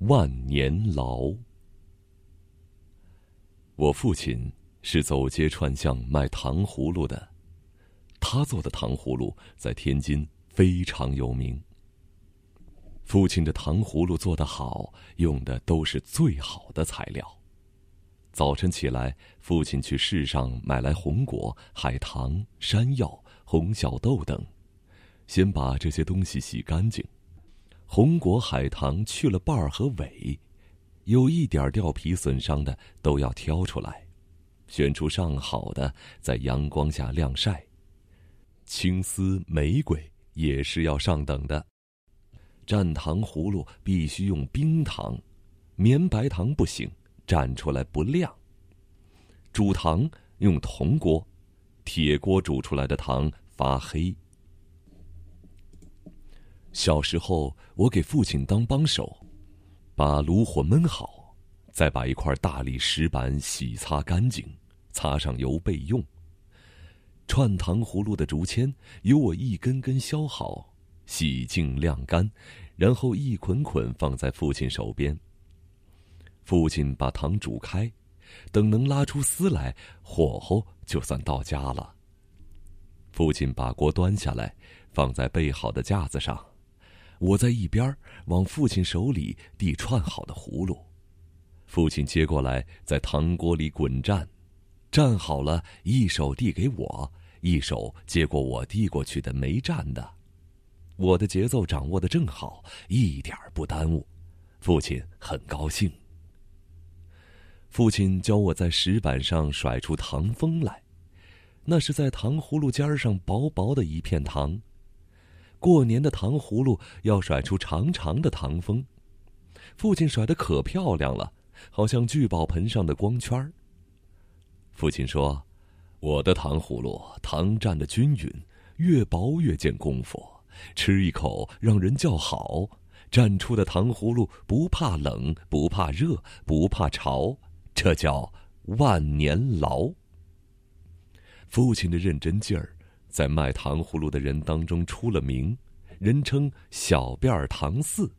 万年牢。我父亲是走街串巷卖糖葫芦的，他做的糖葫芦在天津非常有名。父亲的糖葫芦做得好，用的都是最好的材料。早晨起来，父亲去市上买来红果、海棠、山药、红小豆等，先把这些东西洗干净。红果、海棠去了瓣儿和尾，有一点掉皮损伤的都要挑出来，选出上好的，在阳光下晾晒。青丝、玫瑰也是要上等的。蘸糖葫芦必须用冰糖，绵白糖不行，蘸出来不亮。煮糖用铜锅，铁锅煮出来的糖发黑。小时候，我给父亲当帮手，把炉火焖好，再把一块大理石板洗擦干净，擦上油备用。串糖葫芦的竹签由我一根根削好，洗净晾干，然后一捆捆放在父亲手边。父亲把糖煮开，等能拉出丝来，火候就算到家了。父亲把锅端下来，放在备好的架子上。我在一边往父亲手里递串好的葫芦，父亲接过来在糖锅里滚蘸，蘸好了，一手递给我，一手接过我递过去的没蘸的，我的节奏掌握的正好，一点不耽误，父亲很高兴。父亲教我在石板上甩出糖风来，那是在糖葫芦尖上薄薄的一片糖。过年的糖葫芦要甩出长长的糖风，父亲甩的可漂亮了，好像聚宝盆上的光圈儿。父亲说：“我的糖葫芦糖蘸的均匀，越薄越见功夫，吃一口让人叫好。蘸出的糖葫芦不怕冷，不怕热，不怕潮，这叫万年牢。”父亲的认真劲儿。在卖糖葫芦的人当中出了名，人称“小辫儿糖四”，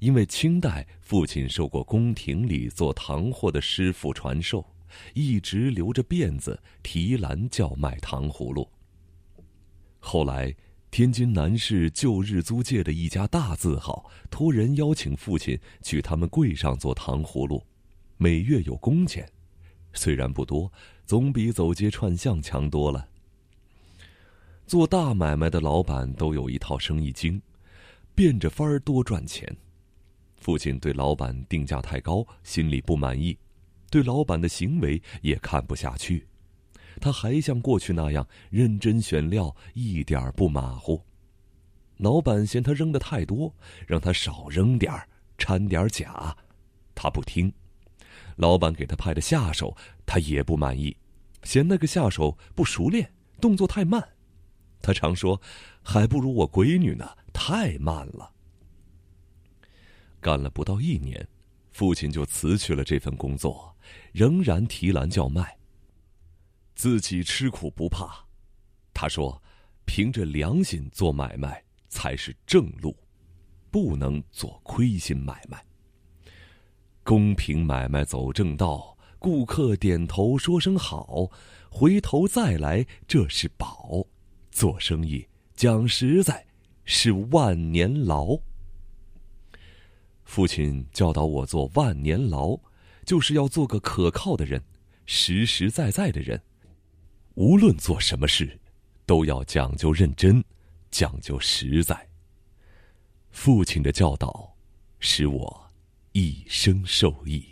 因为清代父亲受过宫廷里做糖货的师傅传授，一直留着辫子提篮叫卖糖葫芦。后来，天津南市旧日租界的一家大字号托人邀请父亲去他们柜上做糖葫芦，每月有工钱，虽然不多，总比走街串巷强多了。做大买卖的老板都有一套生意经，变着法儿多赚钱。父亲对老板定价太高，心里不满意，对老板的行为也看不下去。他还像过去那样认真选料，一点儿不马虎。老板嫌他扔的太多，让他少扔点儿，掺点儿假，他不听。老板给他派的下手，他也不满意，嫌那个下手不熟练，动作太慢。他常说：“还不如我闺女呢，太慢了。”干了不到一年，父亲就辞去了这份工作，仍然提篮叫卖。自己吃苦不怕，他说：“凭着良心做买卖才是正路，不能做亏心买卖。公平买卖走正道，顾客点头说声好，回头再来，这是宝。”做生意讲实在，是万年牢。父亲教导我做万年牢，就是要做个可靠的人，实实在在的人。无论做什么事，都要讲究认真，讲究实在。父亲的教导，使我一生受益。